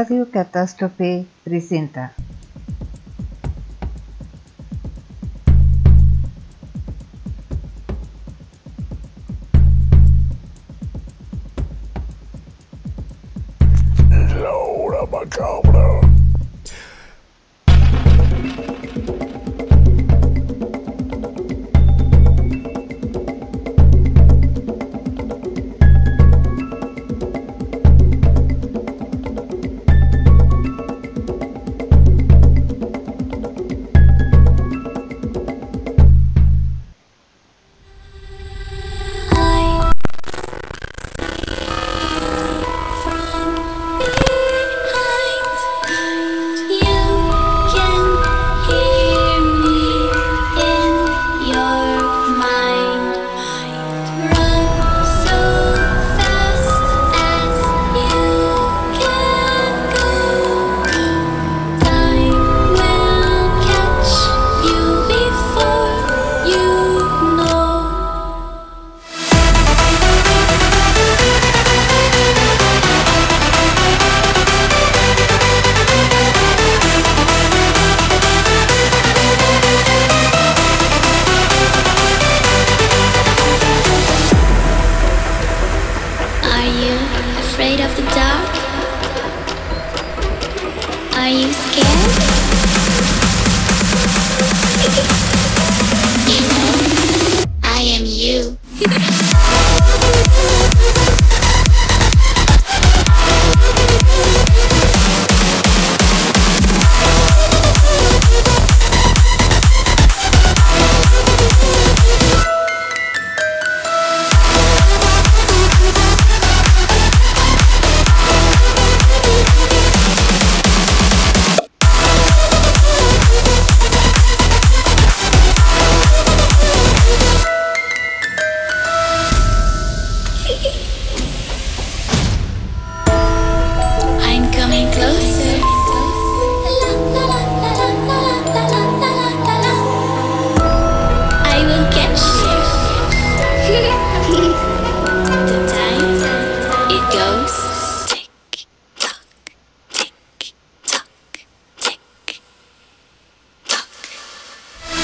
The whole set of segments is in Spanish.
Radio Catástrofe presenta.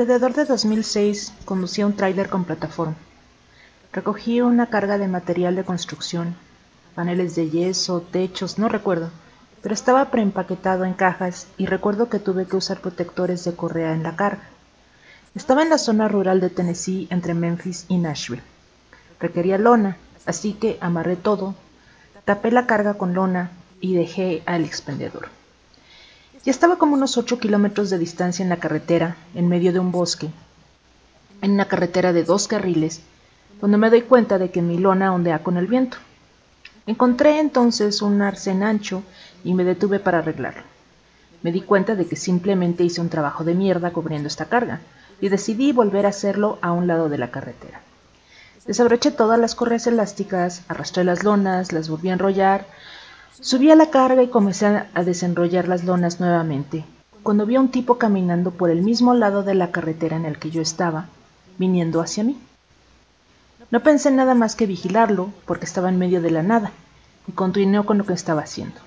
Alrededor de 2006 conducía un tráiler con plataforma. Recogí una carga de material de construcción, paneles de yeso, techos, no recuerdo, pero estaba preempaquetado en cajas y recuerdo que tuve que usar protectores de correa en la carga. Estaba en la zona rural de Tennessee entre Memphis y Nashville. Requería lona, así que amarré todo, tapé la carga con lona y dejé al expendedor. Ya estaba como unos ocho kilómetros de distancia en la carretera, en medio de un bosque, en una carretera de dos carriles, cuando me doy cuenta de que mi lona ondea con el viento. Encontré entonces un arcén ancho y me detuve para arreglarlo. Me di cuenta de que simplemente hice un trabajo de mierda cubriendo esta carga, y decidí volver a hacerlo a un lado de la carretera. Desabroché todas las correas elásticas, arrastré las lonas, las volví a enrollar, Subí a la carga y comencé a desenrollar las lonas nuevamente, cuando vi a un tipo caminando por el mismo lado de la carretera en el que yo estaba, viniendo hacia mí. No pensé nada más que vigilarlo, porque estaba en medio de la nada, y continué con lo que estaba haciendo.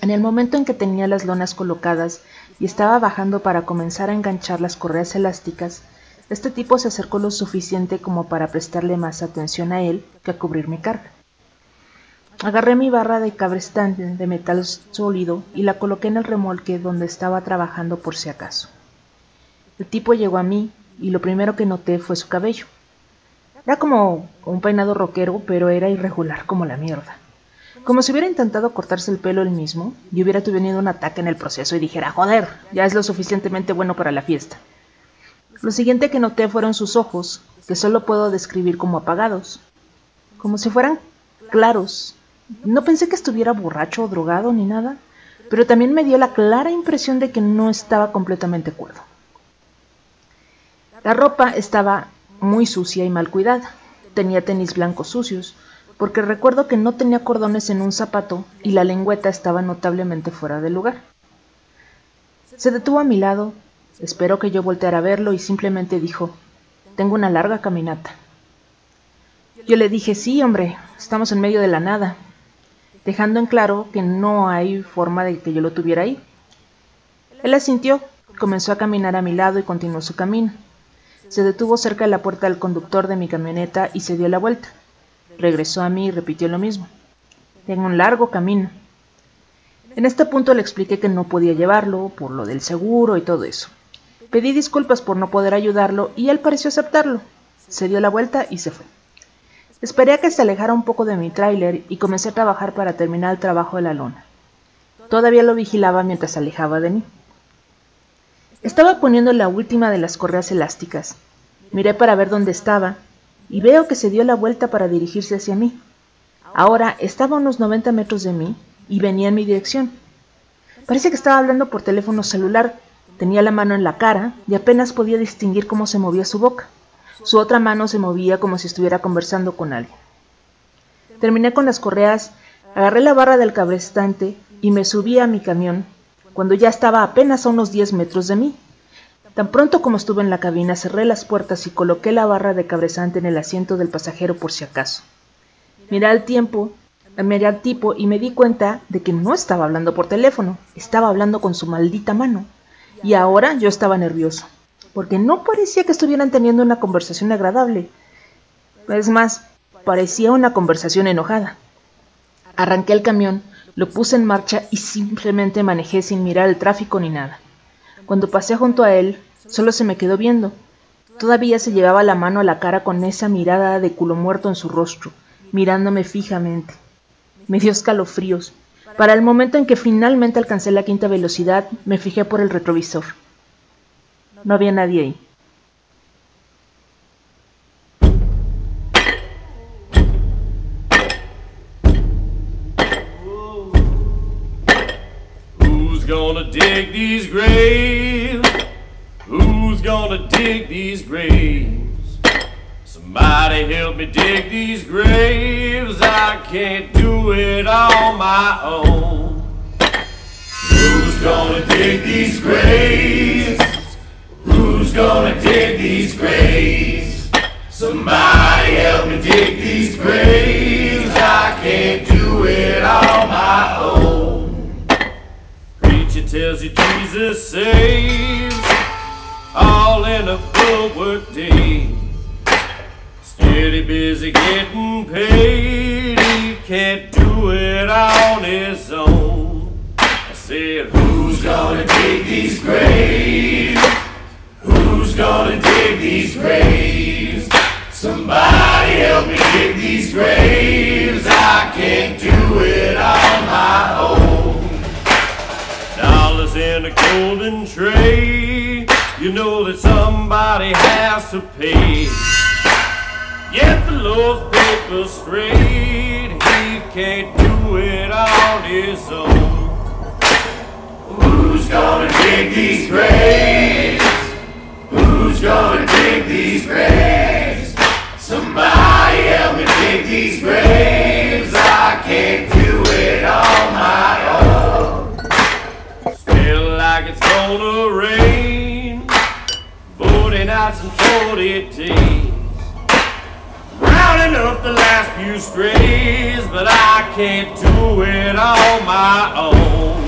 En el momento en que tenía las lonas colocadas y estaba bajando para comenzar a enganchar las correas elásticas, este tipo se acercó lo suficiente como para prestarle más atención a él que a cubrir mi carga. Agarré mi barra de cabrestante de metal sólido y la coloqué en el remolque donde estaba trabajando por si acaso. El tipo llegó a mí y lo primero que noté fue su cabello. Era como un peinado rockero, pero era irregular como la mierda. Como si hubiera intentado cortarse el pelo él mismo y hubiera tenido un ataque en el proceso y dijera, joder, ya es lo suficientemente bueno para la fiesta. Lo siguiente que noté fueron sus ojos, que solo puedo describir como apagados, como si fueran claros no pensé que estuviera borracho o drogado ni nada, pero también me dio la clara impresión de que no estaba completamente cuerdo. La ropa estaba muy sucia y mal cuidada. Tenía tenis blancos sucios, porque recuerdo que no tenía cordones en un zapato y la lengüeta estaba notablemente fuera de lugar. Se detuvo a mi lado, esperó que yo volteara a verlo y simplemente dijo, tengo una larga caminata. Yo le dije, sí, hombre, estamos en medio de la nada, dejando en claro que no hay forma de que yo lo tuviera ahí. Él asintió, comenzó a caminar a mi lado y continuó su camino. Se detuvo cerca de la puerta del conductor de mi camioneta y se dio la vuelta. Regresó a mí y repitió lo mismo. Tengo un largo camino. En este punto le expliqué que no podía llevarlo por lo del seguro y todo eso. Pedí disculpas por no poder ayudarlo y él pareció aceptarlo. Se dio la vuelta y se fue. Esperé a que se alejara un poco de mi tráiler y comencé a trabajar para terminar el trabajo de la lona. Todavía lo vigilaba mientras se alejaba de mí. Estaba poniendo la última de las correas elásticas. Miré para ver dónde estaba y veo que se dio la vuelta para dirigirse hacia mí. Ahora estaba a unos 90 metros de mí y venía en mi dirección. Parece que estaba hablando por teléfono celular. Tenía la mano en la cara y apenas podía distinguir cómo se movía su boca. Su otra mano se movía como si estuviera conversando con alguien. Terminé con las correas, agarré la barra del cabrestante y me subí a mi camión cuando ya estaba apenas a unos 10 metros de mí. Tan pronto como estuve en la cabina, cerré las puertas y coloqué la barra de cabresante en el asiento del pasajero por si acaso. Miré al tiempo, miré al tipo y me di cuenta de que no estaba hablando por teléfono, estaba hablando con su maldita mano. Y ahora yo estaba nervioso, porque no parecía que estuvieran teniendo una conversación agradable. Es más, parecía una conversación enojada. Arranqué el camión, lo puse en marcha y simplemente manejé sin mirar el tráfico ni nada. Cuando pasé junto a él, solo se me quedó viendo. Todavía se llevaba la mano a la cara con esa mirada de culo muerto en su rostro, mirándome fijamente. Me dio escalofríos. Para el momento en que finalmente alcancé la quinta velocidad, me fijé por el retrovisor. No había nadie ahí. Who's gonna dig these graves? Who's gonna dig these graves? Somebody help me dig these graves. I can't do it on my own. Who's gonna dig these graves? Gonna dig these graves? Somebody help me dig these graves. I can't do it on my own. Preacher tells you Jesus saves, all in a full work day. Steady busy getting paid, he can't do it on his own. I said, Who's gonna dig these graves? Who's gonna dig these graves? Somebody help me dig these graves. I can't do it on my own. Dollars in a golden tray. You know that somebody has to pay. Get the Lord's paper straight. He can't do it on his own. Who's gonna dig these graves? Who's gonna dig these graves? Somebody help me dig these graves. I can't do it on my own. Still like it's gonna rain. 40 nights and 40 days. Rounding up the last few strays, but I can't do it on my own.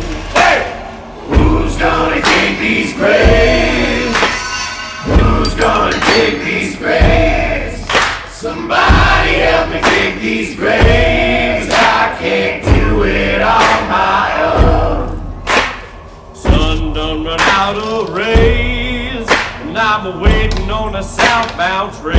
mounts.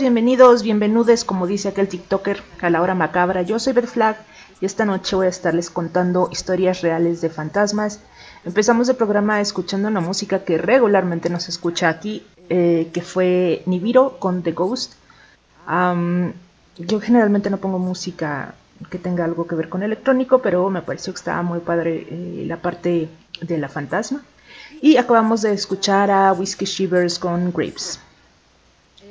Bienvenidas, bienvenidos, bienvenudes, como dice aquel TikToker, a la hora macabra. Yo soy Beth Flag y esta noche voy a estarles contando historias reales de fantasmas. Empezamos el programa escuchando una música que regularmente no se escucha aquí, eh, que fue Nibiru con The Ghost. Yo generalmente no pongo música que tenga algo que ver con electrónico, pero me pareció que estaba muy padre eh, la parte de la fantasma. Y acabamos de escuchar a Whiskey Shivers con Grapes.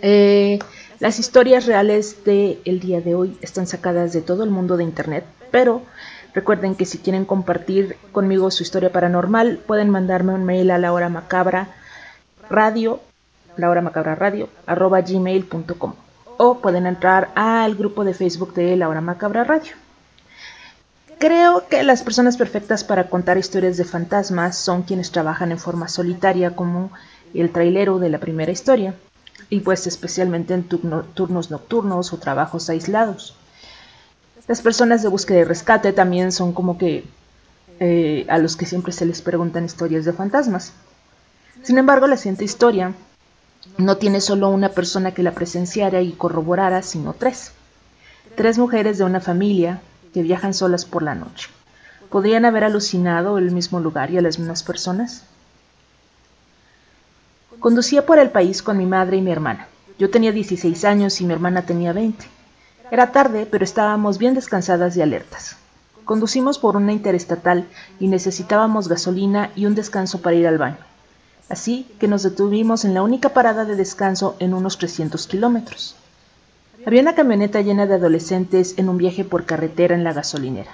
Eh, las historias reales del el día de hoy están sacadas de todo el mundo de internet, pero recuerden que si quieren compartir conmigo su historia paranormal, pueden mandarme un mail a la hora macabra radio, la hora macabra radio, arroba gmail.com o pueden entrar al grupo de Facebook de la hora macabra radio. Creo que las personas perfectas para contar historias de fantasmas son quienes trabajan en forma solitaria como el trailero de la primera historia. Y pues especialmente en turnos nocturnos o trabajos aislados. Las personas de búsqueda y rescate también son como que eh, a los que siempre se les preguntan historias de fantasmas. Sin embargo, la siguiente historia no tiene solo una persona que la presenciara y corroborara, sino tres. Tres mujeres de una familia que viajan solas por la noche. ¿Podrían haber alucinado el mismo lugar y a las mismas personas? Conducía por el país con mi madre y mi hermana. Yo tenía 16 años y mi hermana tenía 20. Era tarde, pero estábamos bien descansadas y alertas. Conducimos por una interestatal y necesitábamos gasolina y un descanso para ir al baño. Así que nos detuvimos en la única parada de descanso en unos 300 kilómetros. Había una camioneta llena de adolescentes en un viaje por carretera en la gasolinera,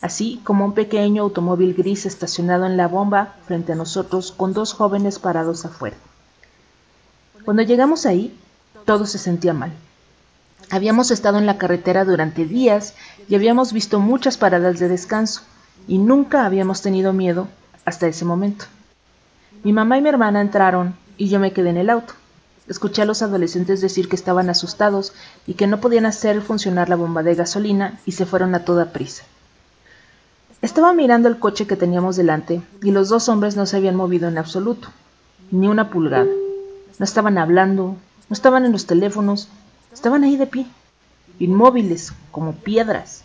así como un pequeño automóvil gris estacionado en la bomba frente a nosotros con dos jóvenes parados afuera. Cuando llegamos ahí, todo se sentía mal. Habíamos estado en la carretera durante días y habíamos visto muchas paradas de descanso, y nunca habíamos tenido miedo hasta ese momento. Mi mamá y mi hermana entraron y yo me quedé en el auto. Escuché a los adolescentes decir que estaban asustados y que no podían hacer funcionar la bomba de gasolina y se fueron a toda prisa. Estaba mirando el coche que teníamos delante y los dos hombres no se habían movido en absoluto, ni una pulgada. No estaban hablando, no estaban en los teléfonos, estaban ahí de pie, inmóviles, como piedras.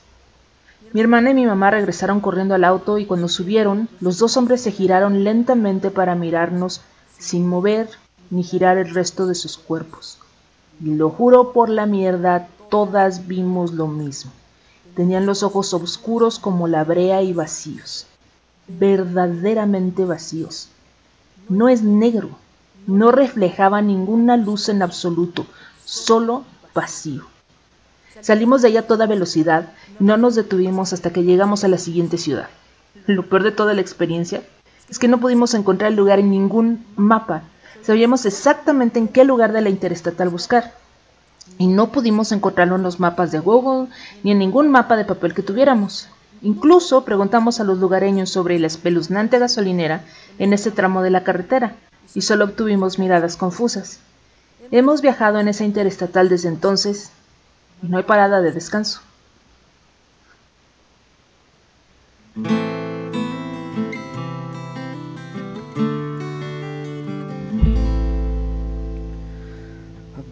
Mi hermana y mi mamá regresaron corriendo al auto y cuando subieron, los dos hombres se giraron lentamente para mirarnos sin mover ni girar el resto de sus cuerpos. Y lo juro por la mierda, todas vimos lo mismo. Tenían los ojos oscuros como la brea y vacíos. Verdaderamente vacíos. No es negro, no reflejaba ninguna luz en absoluto, solo vacío. Salimos de allá a toda velocidad no nos detuvimos hasta que llegamos a la siguiente ciudad. Lo peor de toda la experiencia es que no pudimos encontrar el lugar en ningún mapa. Sabíamos exactamente en qué lugar de la interestatal buscar. Y no pudimos encontrarlo en los mapas de Google ni en ningún mapa de papel que tuviéramos. Incluso preguntamos a los lugareños sobre la espeluznante gasolinera en ese tramo de la carretera, y solo obtuvimos miradas confusas. Hemos viajado en esa interestatal desde entonces y no hay parada de descanso.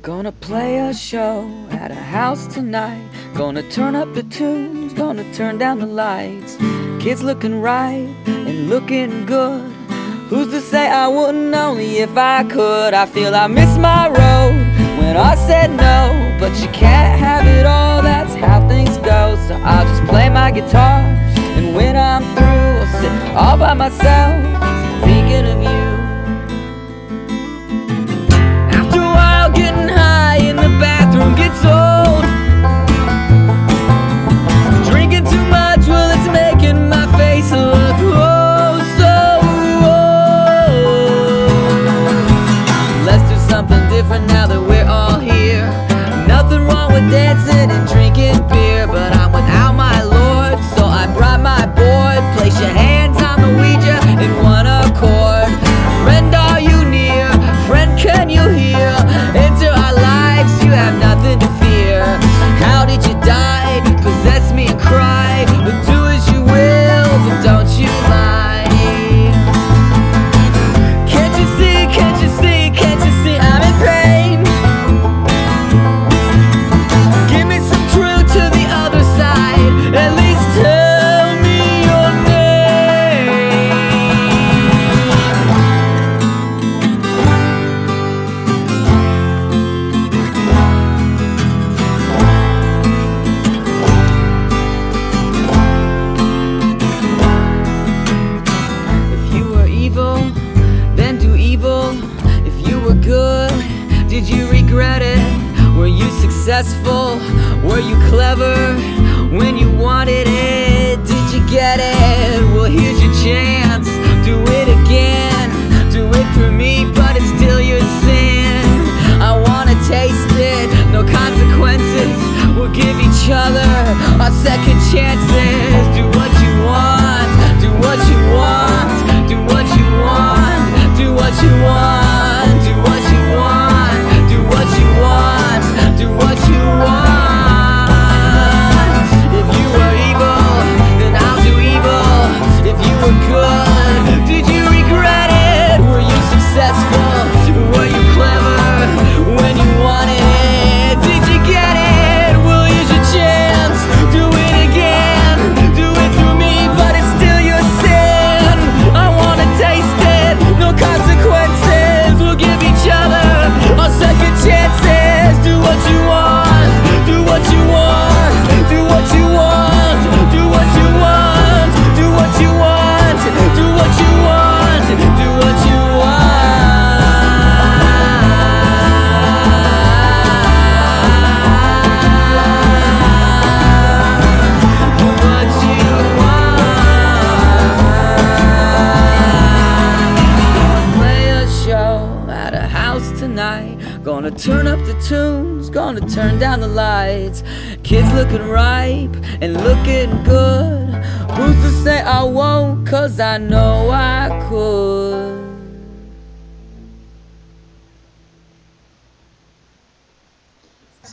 Gonna play a show at a house tonight. Gonna turn up the tunes, gonna turn down the lights. Kids looking right and looking good. Who's to say I wouldn't only if I could? I feel I missed my road when I said no, but you can't have it all, that's how things go. So I'll just play my guitar, and when I'm through, I'll sit all by myself, thinking of you.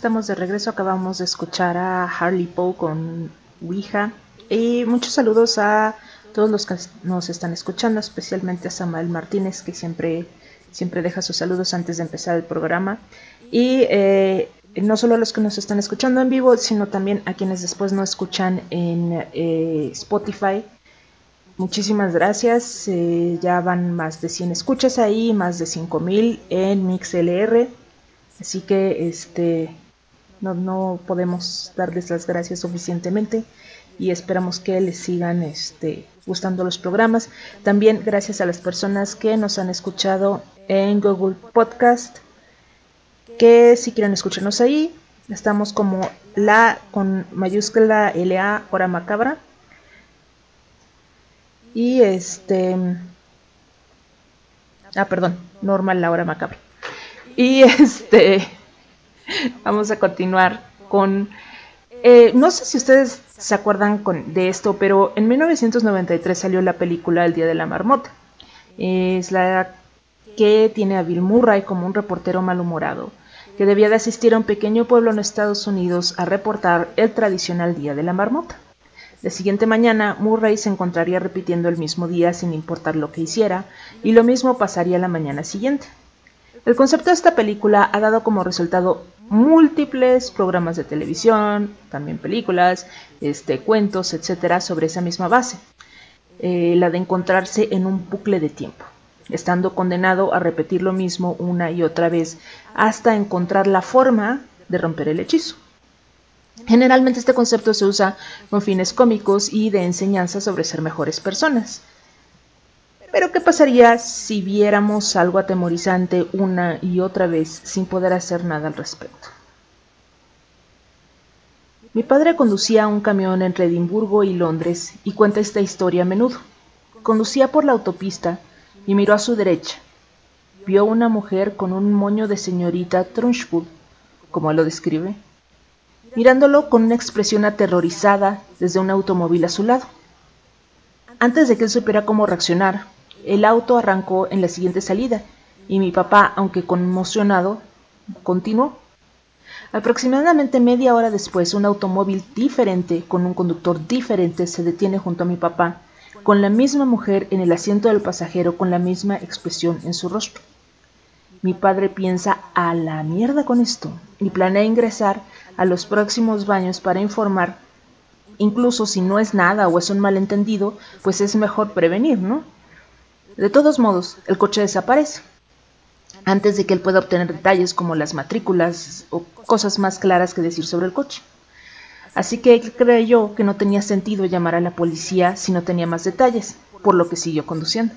Estamos de regreso, acabamos de escuchar a Harley Poe con Ouija. Y muchos saludos a todos los que nos están escuchando, especialmente a Samuel Martínez, que siempre, siempre deja sus saludos antes de empezar el programa. Y eh, no solo a los que nos están escuchando en vivo, sino también a quienes después nos escuchan en eh, Spotify. Muchísimas gracias. Eh, ya van más de 100 escuchas ahí, más de 5000 en MixLR. Así que este no, no podemos darles las gracias suficientemente y esperamos que les sigan este, gustando los programas. También gracias a las personas que nos han escuchado en Google Podcast, que si quieren escucharnos ahí, estamos como la con mayúscula LA hora macabra. Y este... Ah, perdón, normal la hora macabra. Y este... Vamos a continuar con... Eh, no sé si ustedes se acuerdan de esto, pero en 1993 salió la película El Día de la Marmota. Es la que tiene a Bill Murray como un reportero malhumorado, que debía de asistir a un pequeño pueblo en Estados Unidos a reportar el tradicional Día de la Marmota. La siguiente mañana, Murray se encontraría repitiendo el mismo día sin importar lo que hiciera, y lo mismo pasaría la mañana siguiente. El concepto de esta película ha dado como resultado múltiples programas de televisión, también películas, este, cuentos, etcétera, sobre esa misma base, eh, la de encontrarse en un bucle de tiempo, estando condenado a repetir lo mismo una y otra vez hasta encontrar la forma de romper el hechizo. Generalmente este concepto se usa con fines cómicos y de enseñanza sobre ser mejores personas. Pero ¿qué pasaría si viéramos algo atemorizante una y otra vez sin poder hacer nada al respecto? Mi padre conducía un camión entre Edimburgo y Londres y cuenta esta historia a menudo. Conducía por la autopista y miró a su derecha. Vio una mujer con un moño de señorita Trunchbull, como lo describe, mirándolo con una expresión aterrorizada desde un automóvil a su lado. Antes de que él supiera cómo reaccionar, el auto arrancó en la siguiente salida y mi papá, aunque conmocionado, continuó. Aproximadamente media hora después, un automóvil diferente, con un conductor diferente, se detiene junto a mi papá, con la misma mujer en el asiento del pasajero, con la misma expresión en su rostro. Mi padre piensa a la mierda con esto y planea ingresar a los próximos baños para informar. Incluso si no es nada o es un malentendido, pues es mejor prevenir, ¿no? De todos modos, el coche desaparece. Antes de que él pueda obtener detalles como las matrículas o cosas más claras que decir sobre el coche. Así que él creyó que no tenía sentido llamar a la policía si no tenía más detalles, por lo que siguió conduciendo.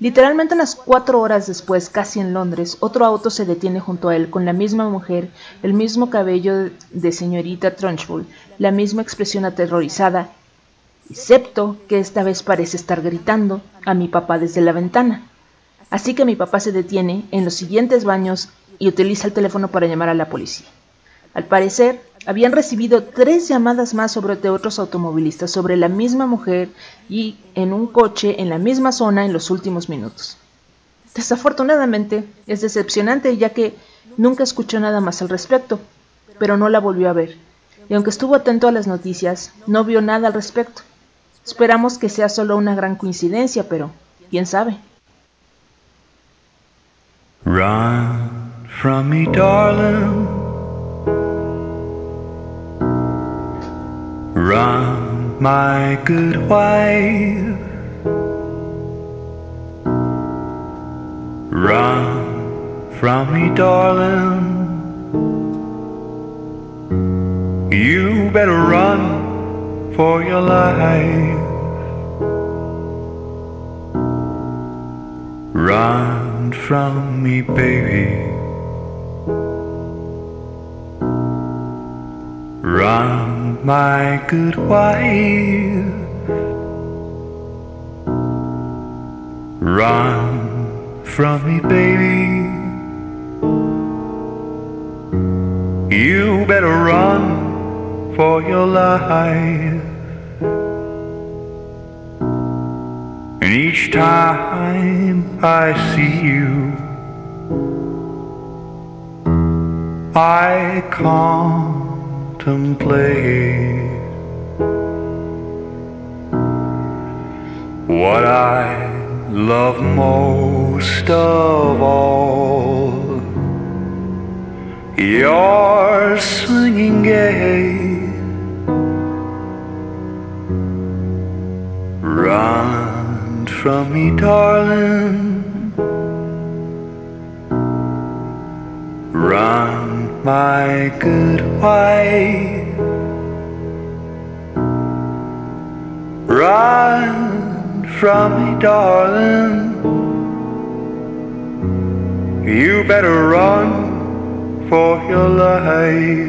Literalmente unas cuatro horas después, casi en Londres, otro auto se detiene junto a él con la misma mujer, el mismo cabello de señorita Trunchbull, la misma expresión aterrorizada excepto que esta vez parece estar gritando a mi papá desde la ventana. Así que mi papá se detiene en los siguientes baños y utiliza el teléfono para llamar a la policía. Al parecer, habían recibido tres llamadas más sobre otros automovilistas sobre la misma mujer y en un coche en la misma zona en los últimos minutos. Desafortunadamente, es decepcionante ya que nunca escuchó nada más al respecto, pero no la volvió a ver, y aunque estuvo atento a las noticias, no vio nada al respecto. Esperamos que sea solo una gran coincidencia, pero quién sabe. Run from me, darling. Run, my good wife. Run from me, darling. You better run for your life. Run from me, baby. Run, my good wife. Run from me, baby. You better run for your life. And each time I see you, I contemplate what I love most of all. Your swinging gait, run from me, darling. Run, my good wife. Run from me, darling. You better run for your life.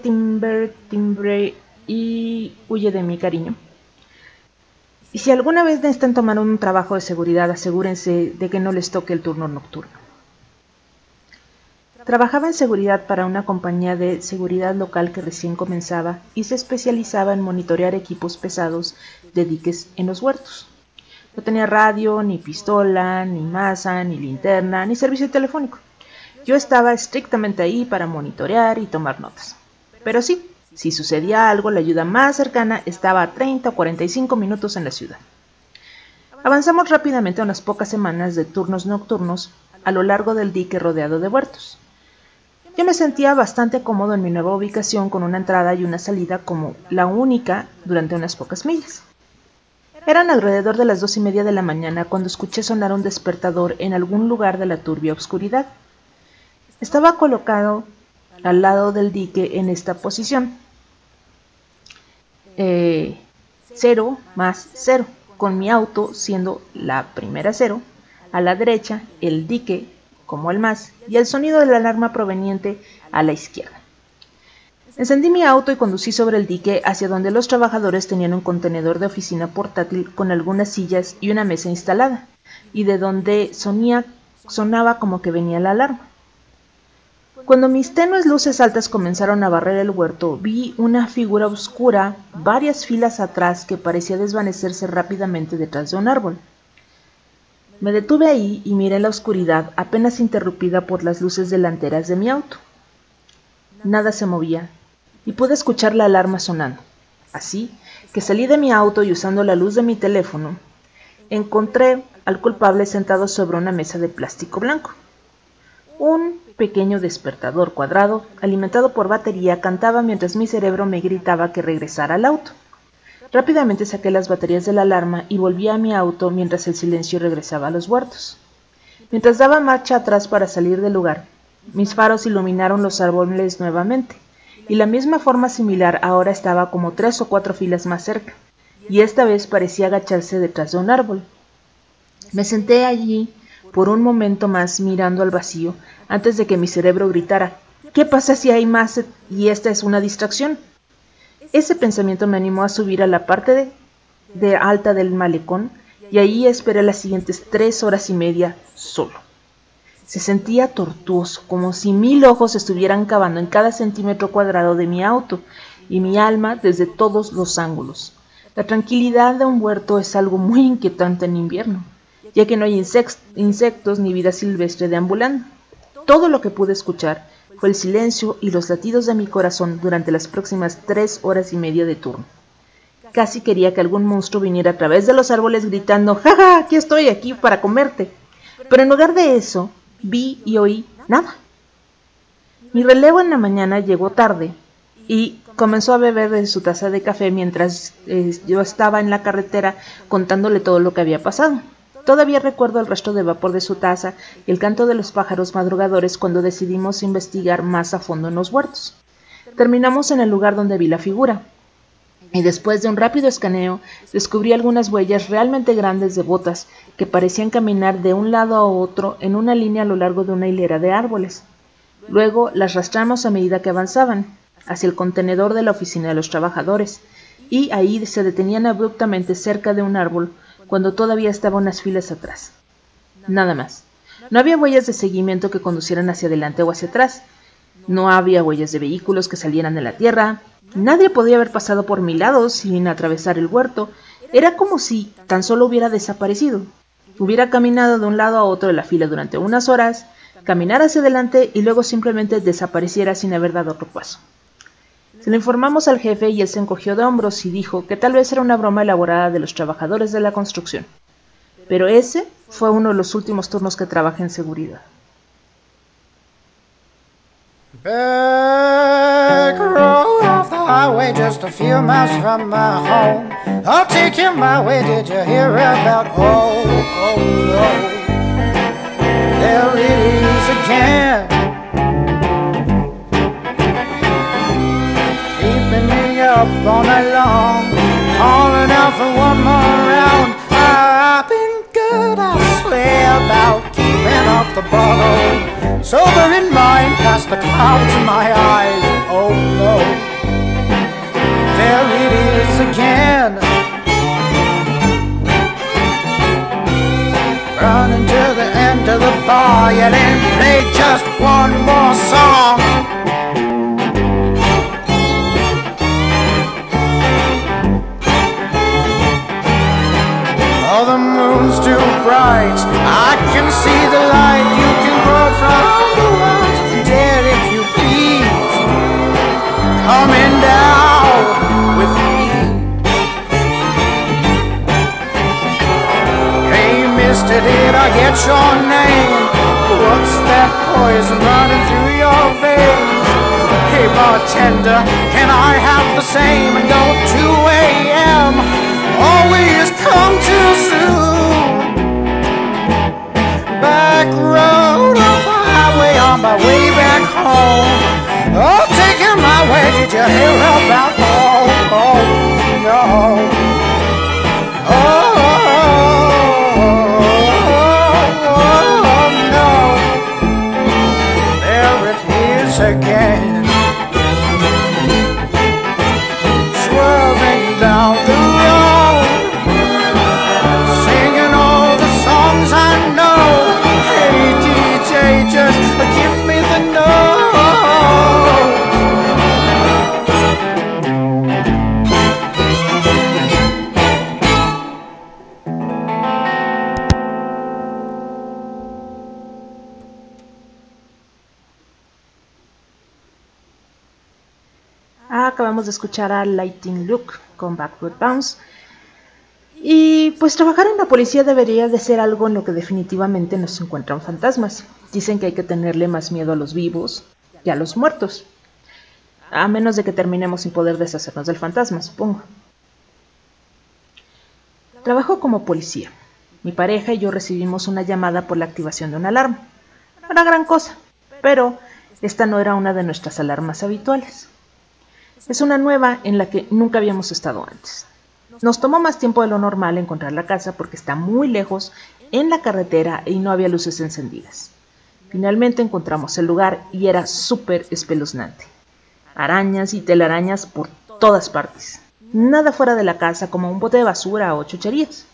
Timber, Timbre y Huye de mi cariño. Y si alguna vez necesitan tomar un trabajo de seguridad, asegúrense de que no les toque el turno nocturno. Trabajaba en seguridad para una compañía de seguridad local que recién comenzaba y se especializaba en monitorear equipos pesados de diques en los huertos. No tenía radio, ni pistola, ni masa, ni linterna, ni servicio telefónico. Yo estaba estrictamente ahí para monitorear y tomar notas. Pero sí, si sucedía algo, la ayuda más cercana estaba a 30 o 45 minutos en la ciudad. Avanzamos rápidamente unas pocas semanas de turnos nocturnos a lo largo del dique rodeado de huertos. Yo me sentía bastante cómodo en mi nueva ubicación con una entrada y una salida como la única durante unas pocas millas. Eran alrededor de las dos y media de la mañana cuando escuché sonar un despertador en algún lugar de la turbia oscuridad. Estaba colocado al lado del dique en esta posición. Eh, cero más cero, con mi auto siendo la primera cero, a la derecha el dique como el más y el sonido de la alarma proveniente a la izquierda. Encendí mi auto y conducí sobre el dique hacia donde los trabajadores tenían un contenedor de oficina portátil con algunas sillas y una mesa instalada, y de donde sonía, sonaba como que venía la alarma. Cuando mis tenues luces altas comenzaron a barrer el huerto, vi una figura oscura varias filas atrás que parecía desvanecerse rápidamente detrás de un árbol. Me detuve ahí y miré la oscuridad apenas interrumpida por las luces delanteras de mi auto. Nada se movía y pude escuchar la alarma sonando. Así que salí de mi auto y usando la luz de mi teléfono, encontré al culpable sentado sobre una mesa de plástico blanco. Un pequeño despertador cuadrado, alimentado por batería, cantaba mientras mi cerebro me gritaba que regresara al auto. Rápidamente saqué las baterías de la alarma y volví a mi auto mientras el silencio regresaba a los huertos. Mientras daba marcha atrás para salir del lugar, mis faros iluminaron los árboles nuevamente, y la misma forma similar ahora estaba como tres o cuatro filas más cerca, y esta vez parecía agacharse detrás de un árbol. Me senté allí por un momento más mirando al vacío antes de que mi cerebro gritara ¿Qué pasa si hay más y esta es una distracción? Ese pensamiento me animó a subir a la parte de, alta del malecón y ahí esperé las siguientes tres horas y media solo. Se sentía tortuoso, como si mil ojos estuvieran cavando en cada centímetro cuadrado de mi auto y mi alma desde todos los ángulos. La tranquilidad de un huerto es algo muy inquietante en invierno, ya que no hay insectos ni vida silvestre deambulando. Todo lo que pude escuchar fue el silencio y los latidos de mi corazón durante las próximas tres horas y media de turno. Casi quería que algún monstruo viniera a través de los árboles gritando ¡Ja, Aquí estoy, aquí para comerte. Pero en lugar de eso, vi y oí nada. Mi relevo en la mañana llegó tarde y comenzó a beber de su taza de café mientras eh, yo estaba en la carretera contándole todo lo que había pasado. Todavía recuerdo el resto de vapor de su taza y el canto de los pájaros madrugadores cuando decidimos investigar más a fondo en los huertos. Terminamos en el lugar donde vi la figura, y después de un rápido escaneo descubrí algunas huellas realmente grandes de botas que parecían caminar de un lado a otro en una línea a lo largo de una hilera de árboles. Luego las rastramos a medida que avanzaban, hacia el contenedor de la oficina de los trabajadores, y ahí se detenían abruptamente cerca de un árbol cuando todavía estaba unas filas atrás. Nada más. No había huellas de seguimiento que conducieran hacia adelante o hacia atrás. No había huellas de vehículos que salieran de la tierra. Nadie podía haber pasado por mi lado sin atravesar el huerto. Era como si tan solo hubiera desaparecido. Hubiera caminado de un lado a otro de la fila durante unas horas, caminar hacia adelante y luego simplemente desapareciera sin haber dado otro paso. Se lo informamos al jefe y él se encogió de hombros y dijo que tal vez era una broma elaborada de los trabajadores de la construcción. Pero ese fue uno de los últimos turnos que trabajé en seguridad. Back off the highway, just a few miles from my home. I'll take you my way. Did you hear about? Oh, oh no. There it is again. Up all night long, calling out for one more round. I've been good, I swear about keeping off the bottle. Sober in mind, past the clouds in my eyes. Oh no, there it is again. Running to the end of the bar, yelling, play just one more song. Bright. I can see the light. You can go from the world dead if you please. Coming down with me. Hey, mister, did I get your name? What's that poison running through your veins? Hey, bartender, can I have the same? And don't 2 a.m. always come too soon? Road off the highway on my way back home. Oh, taking my way, did you hear about? Oh, oh no. Escuchar a Lighting Luke con Backward Bounce. Y pues trabajar en la policía debería de ser algo en lo que definitivamente nos encuentran fantasmas. Dicen que hay que tenerle más miedo a los vivos que a los muertos. A menos de que terminemos sin poder deshacernos del fantasma, supongo. Trabajo como policía. Mi pareja y yo recibimos una llamada por la activación de una alarma. No era gran cosa, pero esta no era una de nuestras alarmas habituales. Es una nueva en la que nunca habíamos estado antes. Nos tomó más tiempo de lo normal encontrar la casa porque está muy lejos en la carretera y no había luces encendidas. Finalmente encontramos el lugar y era súper espeluznante. Arañas y telarañas por todas partes. Nada fuera de la casa como un bote de basura o chucherías.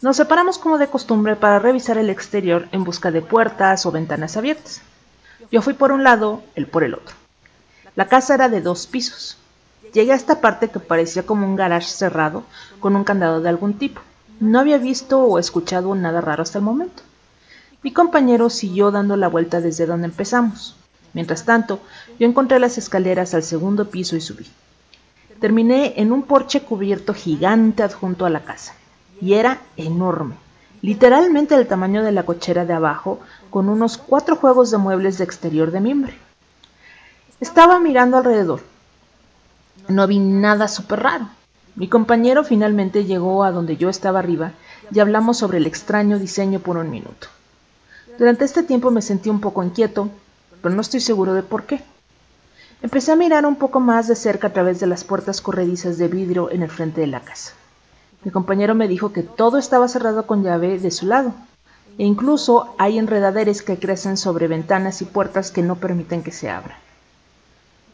Nos separamos como de costumbre para revisar el exterior en busca de puertas o ventanas abiertas. Yo fui por un lado, él por el otro. La casa era de dos pisos. Llegué a esta parte que parecía como un garage cerrado con un candado de algún tipo. No había visto o escuchado nada raro hasta el momento. Mi compañero siguió dando la vuelta desde donde empezamos. Mientras tanto, yo encontré las escaleras al segundo piso y subí. Terminé en un porche cubierto gigante adjunto a la casa. Y era enorme, literalmente del tamaño de la cochera de abajo, con unos cuatro juegos de muebles de exterior de mimbre. Estaba mirando alrededor. No vi nada súper raro. Mi compañero finalmente llegó a donde yo estaba arriba y hablamos sobre el extraño diseño por un minuto. Durante este tiempo me sentí un poco inquieto, pero no estoy seguro de por qué. Empecé a mirar un poco más de cerca a través de las puertas corredizas de vidrio en el frente de la casa. Mi compañero me dijo que todo estaba cerrado con llave de su lado, e incluso hay enredaderes que crecen sobre ventanas y puertas que no permiten que se abran.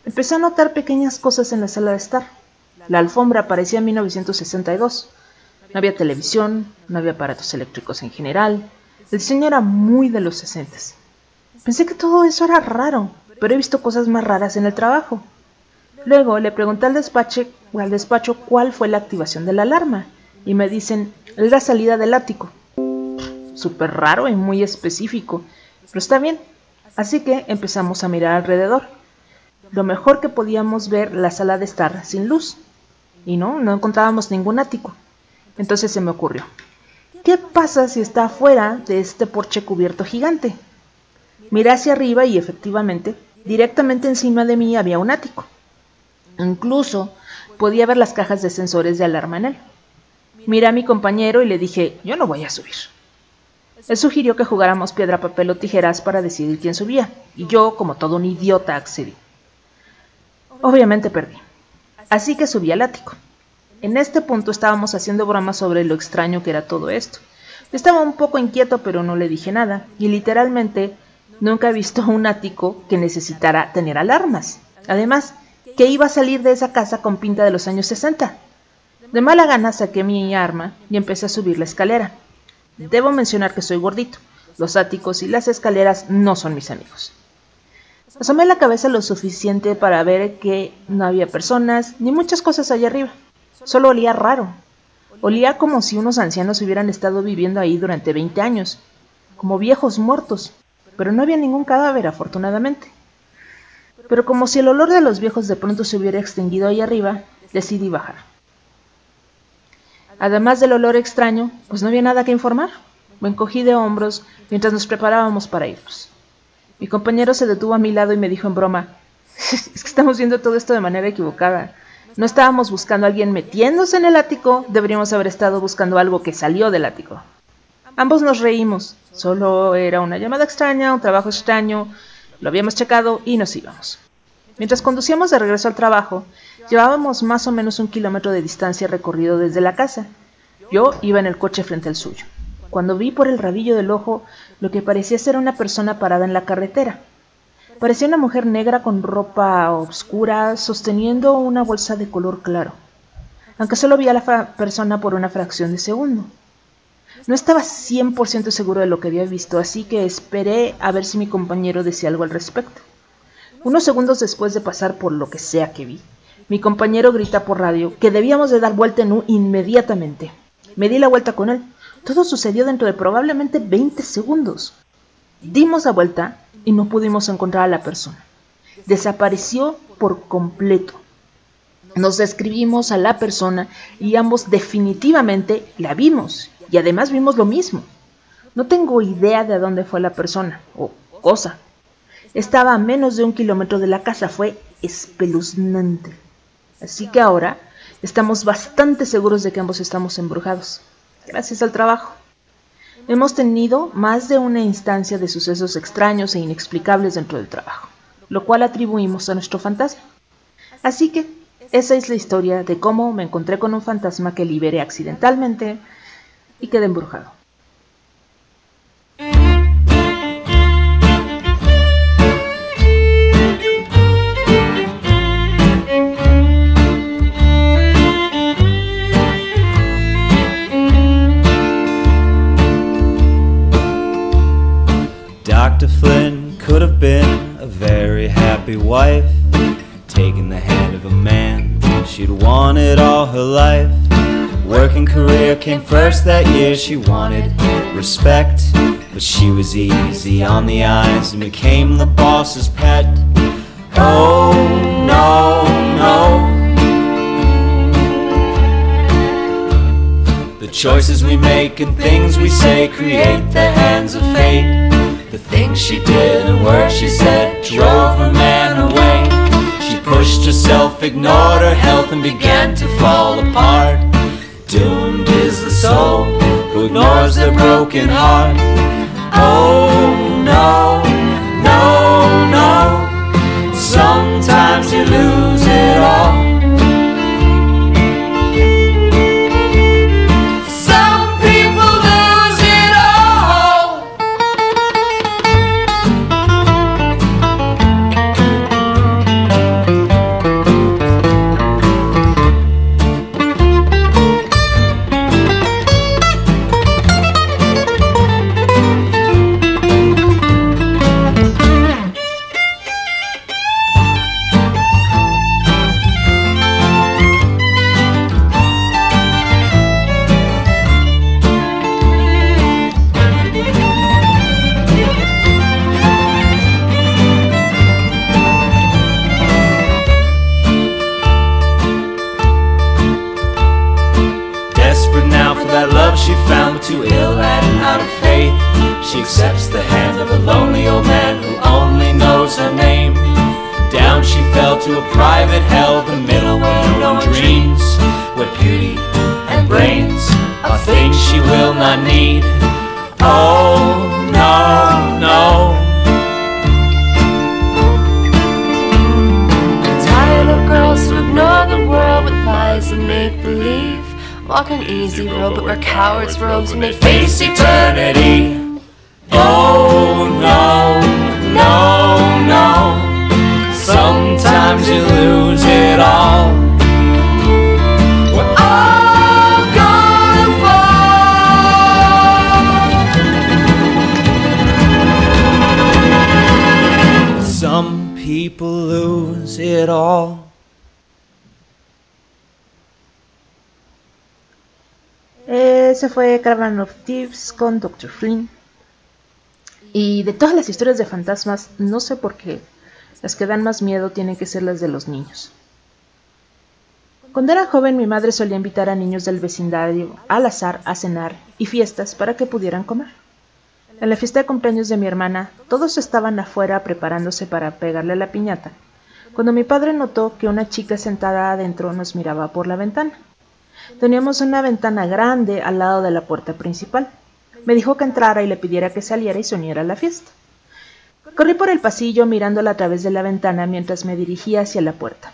Empecé a notar pequeñas cosas en la sala de estar. La alfombra parecía 1962. No había televisión, no había aparatos eléctricos en general. El diseño era muy de los 60. Pensé que todo eso era raro, pero he visto cosas más raras en el trabajo. Luego le pregunté al despacho, al despacho cuál fue la activación de la alarma y me dicen, la salida del ático. Súper raro y muy específico, pero está bien. Así que empezamos a mirar alrededor lo mejor que podíamos ver la sala de estar sin luz. Y no, no encontrábamos ningún ático. Entonces se me ocurrió, ¿qué pasa si está afuera de este porche cubierto gigante? Miré hacia arriba y efectivamente, directamente encima de mí había un ático. Incluso podía ver las cajas de sensores de alarma en él. Miré a mi compañero y le dije, yo no voy a subir. Él sugirió que jugáramos piedra, papel o tijeras para decidir quién subía, y yo, como todo un idiota, accedí. Obviamente perdí. Así que subí al ático. En este punto estábamos haciendo bromas sobre lo extraño que era todo esto. Estaba un poco inquieto, pero no le dije nada, y literalmente nunca he visto un ático que necesitara tener alarmas. Además, que iba a salir de esa casa con pinta de los años 60. De mala gana saqué mi arma y empecé a subir la escalera. Debo mencionar que soy gordito. Los áticos y las escaleras no son mis amigos. Asomé la cabeza lo suficiente para ver que no había personas ni muchas cosas allá arriba. Solo olía raro. Olía como si unos ancianos hubieran estado viviendo ahí durante 20 años, como viejos muertos, pero no había ningún cadáver, afortunadamente. Pero como si el olor de los viejos de pronto se hubiera extinguido ahí arriba, decidí bajar. Además del olor extraño, pues no había nada que informar. Me encogí de hombros mientras nos preparábamos para irnos. Mi compañero se detuvo a mi lado y me dijo en broma, es que estamos viendo todo esto de manera equivocada. No estábamos buscando a alguien metiéndose en el ático, deberíamos haber estado buscando algo que salió del ático. Ambos nos reímos, solo era una llamada extraña, un trabajo extraño, lo habíamos checado y nos íbamos. Mientras conducíamos de regreso al trabajo, llevábamos más o menos un kilómetro de distancia recorrido desde la casa. Yo iba en el coche frente al suyo cuando vi por el rabillo del ojo lo que parecía ser una persona parada en la carretera. Parecía una mujer negra con ropa oscura sosteniendo una bolsa de color claro, aunque solo vi a la persona por una fracción de segundo. No estaba 100% seguro de lo que había visto, así que esperé a ver si mi compañero decía algo al respecto. Unos segundos después de pasar por lo que sea que vi, mi compañero grita por radio que debíamos de dar vuelta en U inmediatamente. Me di la vuelta con él, todo sucedió dentro de probablemente 20 segundos. Dimos la vuelta y no pudimos encontrar a la persona. Desapareció por completo. Nos describimos a la persona y ambos definitivamente la vimos y además vimos lo mismo. No tengo idea de dónde fue la persona o cosa. Estaba a menos de un kilómetro de la casa, fue espeluznante. Así que ahora estamos bastante seguros de que ambos estamos embrujados, gracias al trabajo. Hemos tenido más de una instancia de sucesos extraños e inexplicables dentro del trabajo, lo cual atribuimos a nuestro fantasma. Así que esa es la historia de cómo me encontré con un fantasma que liberé accidentalmente y quedé embrujado. Dr. Flynn could have been a very happy wife, taking the hand of a man she'd wanted all her life. Working career came first that year, she wanted respect, but she was easy on the eyes and became the boss's pet. Oh, no, no. The choices we make and things we say create the hands of fate. The things she did and words she said drove her man away. She pushed herself, ignored her health, and began to fall apart. Doomed is the soul who ignores their broken heart. Oh no, no, no. Sometimes you lose need. Oh, no, no. Tired of girls who ignore the world with lies and make believe. Walk an easy road, but we're cowards robes when they face eternity. Oh no, no, it. Ese fue Caravan of Thieves con Dr. Flynn. Y de todas las historias de fantasmas, no sé por qué, las que dan más miedo tienen que ser las de los niños. Cuando era joven mi madre solía invitar a niños del vecindario al azar a cenar y fiestas para que pudieran comer. En la fiesta de cumpleaños de mi hermana, todos estaban afuera preparándose para pegarle la piñata, cuando mi padre notó que una chica sentada adentro nos miraba por la ventana. Teníamos una ventana grande al lado de la puerta principal. Me dijo que entrara y le pidiera que saliera y se uniera a la fiesta. Corrí por el pasillo mirándola a través de la ventana mientras me dirigía hacia la puerta.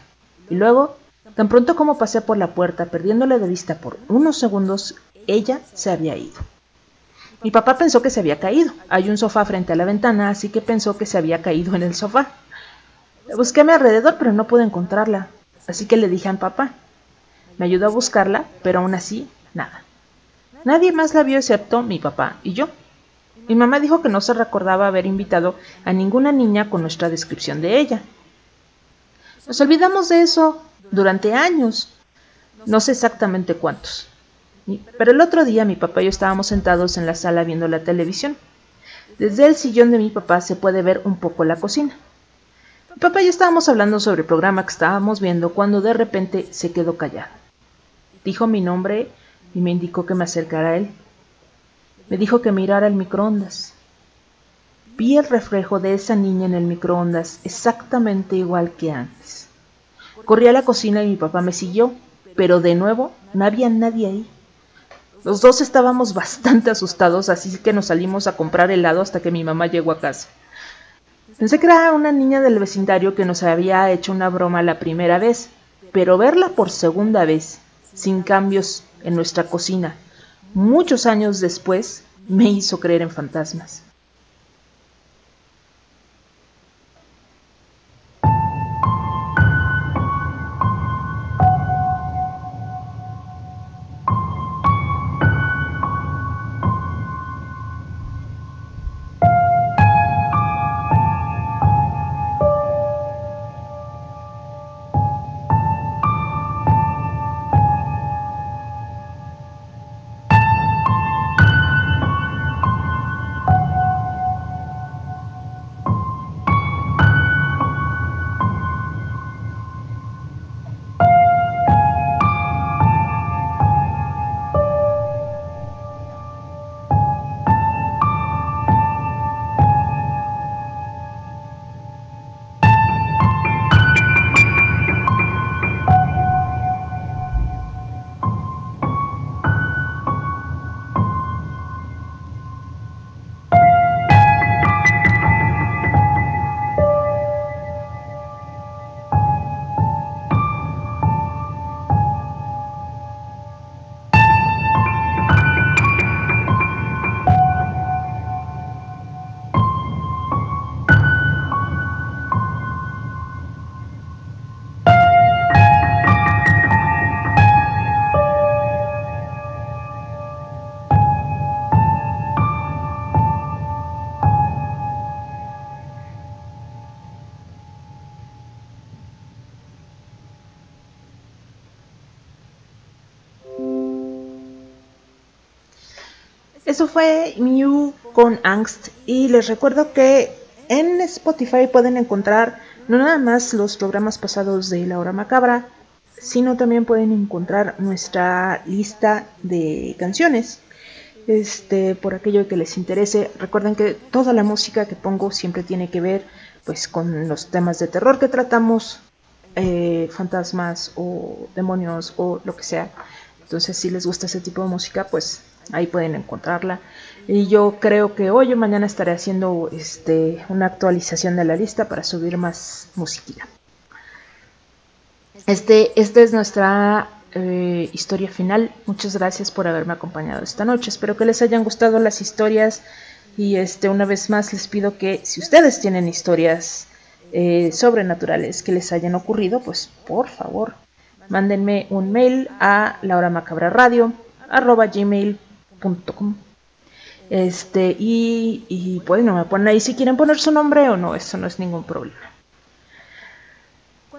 Y luego, tan pronto como pasé por la puerta, perdiéndole de vista por unos segundos, ella se había ido. Mi papá pensó que se había caído. Hay un sofá frente a la ventana, así que pensó que se había caído en el sofá. Busqué a mi alrededor, pero no pude encontrarla. Así que le dije a mi papá. Me ayudó a buscarla, pero aún así, nada. Nadie más la vio excepto mi papá y yo. Mi mamá dijo que no se recordaba haber invitado a ninguna niña con nuestra descripción de ella. Nos olvidamos de eso durante años. No sé exactamente cuántos. Pero el otro día mi papá y yo estábamos sentados en la sala viendo la televisión. Desde el sillón de mi papá se puede ver un poco la cocina. Papá y yo estábamos hablando sobre el programa que estábamos viendo cuando de repente se quedó callado. Dijo mi nombre y me indicó que me acercara a él. Me dijo que mirara el microondas. Vi el reflejo de esa niña en el microondas exactamente igual que antes. Corrí a la cocina y mi papá me siguió, pero de nuevo no había nadie ahí. Los dos estábamos bastante asustados, así que nos salimos a comprar helado hasta que mi mamá llegó a casa. Pensé que era una niña del vecindario que nos había hecho una broma la primera vez, pero verla por segunda vez, sin cambios en nuestra cocina, muchos años después, me hizo creer en fantasmas. Fue Mew con Angst y les recuerdo que en Spotify pueden encontrar no nada más los programas pasados de La Hora Macabra, sino también pueden encontrar nuestra lista de canciones. Este, por aquello que les interese, recuerden que toda la música que pongo siempre tiene que ver pues con los temas de terror que tratamos, eh, fantasmas o demonios o lo que sea. Entonces, si les gusta ese tipo de música, pues ahí pueden encontrarla. Y yo creo que hoy o mañana estaré haciendo este, una actualización de la lista para subir más musiquita. Este, esta es nuestra eh, historia final. Muchas gracias por haberme acompañado esta noche. Espero que les hayan gustado las historias. Y este, una vez más les pido que si ustedes tienen historias eh, sobrenaturales que les hayan ocurrido, pues por favor, mándenme un mail a gmail.com Este, y, y bueno, me ponen ahí si quieren poner su nombre o no, eso no es ningún problema.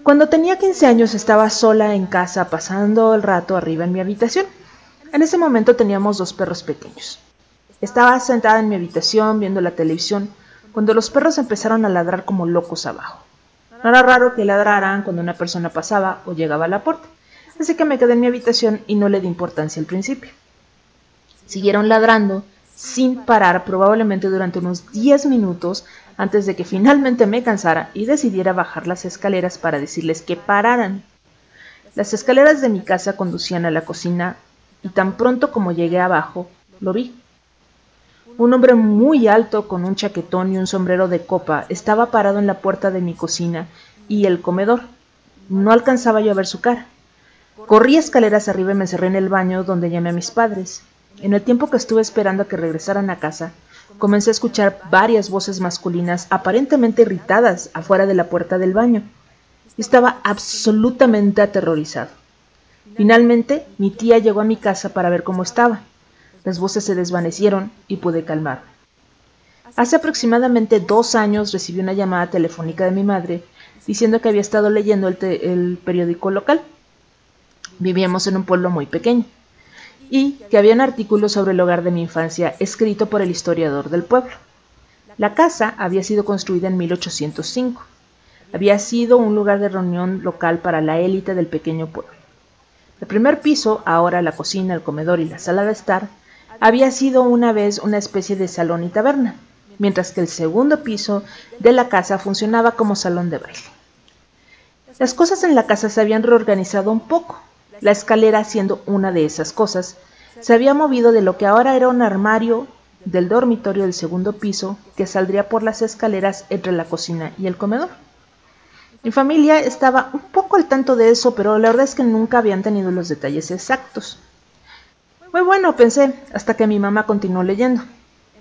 Cuando tenía 15 años estaba sola en casa pasando el rato arriba en mi habitación. En ese momento teníamos dos perros pequeños. Estaba sentada en mi habitación viendo la televisión cuando los perros empezaron a ladrar como locos abajo. No era raro que ladraran cuando una persona pasaba o llegaba a la puerta, así que me quedé en mi habitación y no le di importancia al principio. Siguieron ladrando sin parar probablemente durante unos 10 minutos antes de que finalmente me cansara y decidiera bajar las escaleras para decirles que pararan. Las escaleras de mi casa conducían a la cocina y tan pronto como llegué abajo, lo vi. Un hombre muy alto con un chaquetón y un sombrero de copa estaba parado en la puerta de mi cocina y el comedor. No alcanzaba yo a ver su cara. Corrí escaleras arriba y me encerré en el baño donde llamé a mis padres. En el tiempo que estuve esperando a que regresaran a casa, comencé a escuchar varias voces masculinas aparentemente irritadas afuera de la puerta del baño. Estaba absolutamente aterrorizado. Finalmente, mi tía llegó a mi casa para ver cómo estaba. Las voces se desvanecieron y pude calmarme. Hace aproximadamente dos años recibí una llamada telefónica de mi madre diciendo que había estado leyendo el, el periódico local. Vivíamos en un pueblo muy pequeño y que había un artículo sobre el hogar de mi infancia escrito por el historiador del pueblo. La casa había sido construida en 1805. había sido un lugar de reunión local para la élite del pequeño pueblo. El primer piso, ahora la cocina, el comedor y la sala de estar, había sido una vez una especie de salón y taberna, mientras que el segundo piso de la casa funcionaba como salón de baile. Las cosas en la casa se habían reorganizado un poco. La escalera, siendo una de esas cosas, se había movido de lo que ahora era un armario del dormitorio del segundo piso que saldría por las escaleras entre la cocina y el comedor. Mi familia estaba un poco al tanto de eso, pero la verdad es que nunca habían tenido los detalles exactos. Muy bueno, pensé, hasta que mi mamá continuó leyendo.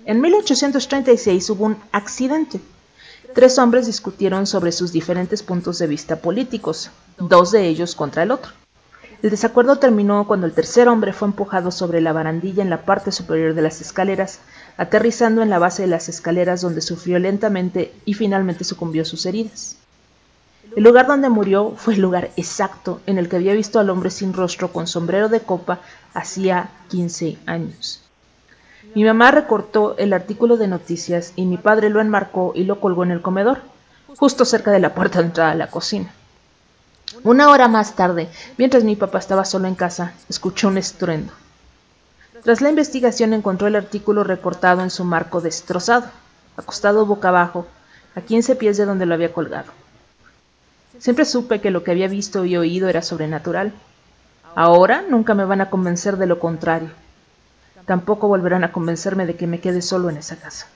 En 1836 hubo un accidente. Tres hombres discutieron sobre sus diferentes puntos de vista políticos, dos de ellos contra el otro. El desacuerdo terminó cuando el tercer hombre fue empujado sobre la barandilla en la parte superior de las escaleras, aterrizando en la base de las escaleras donde sufrió lentamente y finalmente sucumbió a sus heridas. El lugar donde murió fue el lugar exacto en el que había visto al hombre sin rostro con sombrero de copa hacía 15 años. Mi mamá recortó el artículo de noticias y mi padre lo enmarcó y lo colgó en el comedor, justo cerca de la puerta de entrada a la cocina. Una hora más tarde, mientras mi papá estaba solo en casa, escuchó un estruendo. Tras la investigación encontró el artículo recortado en su marco destrozado, acostado boca abajo, a 15 pies de donde lo había colgado. Siempre supe que lo que había visto y oído era sobrenatural. Ahora nunca me van a convencer de lo contrario. Tampoco volverán a convencerme de que me quede solo en esa casa.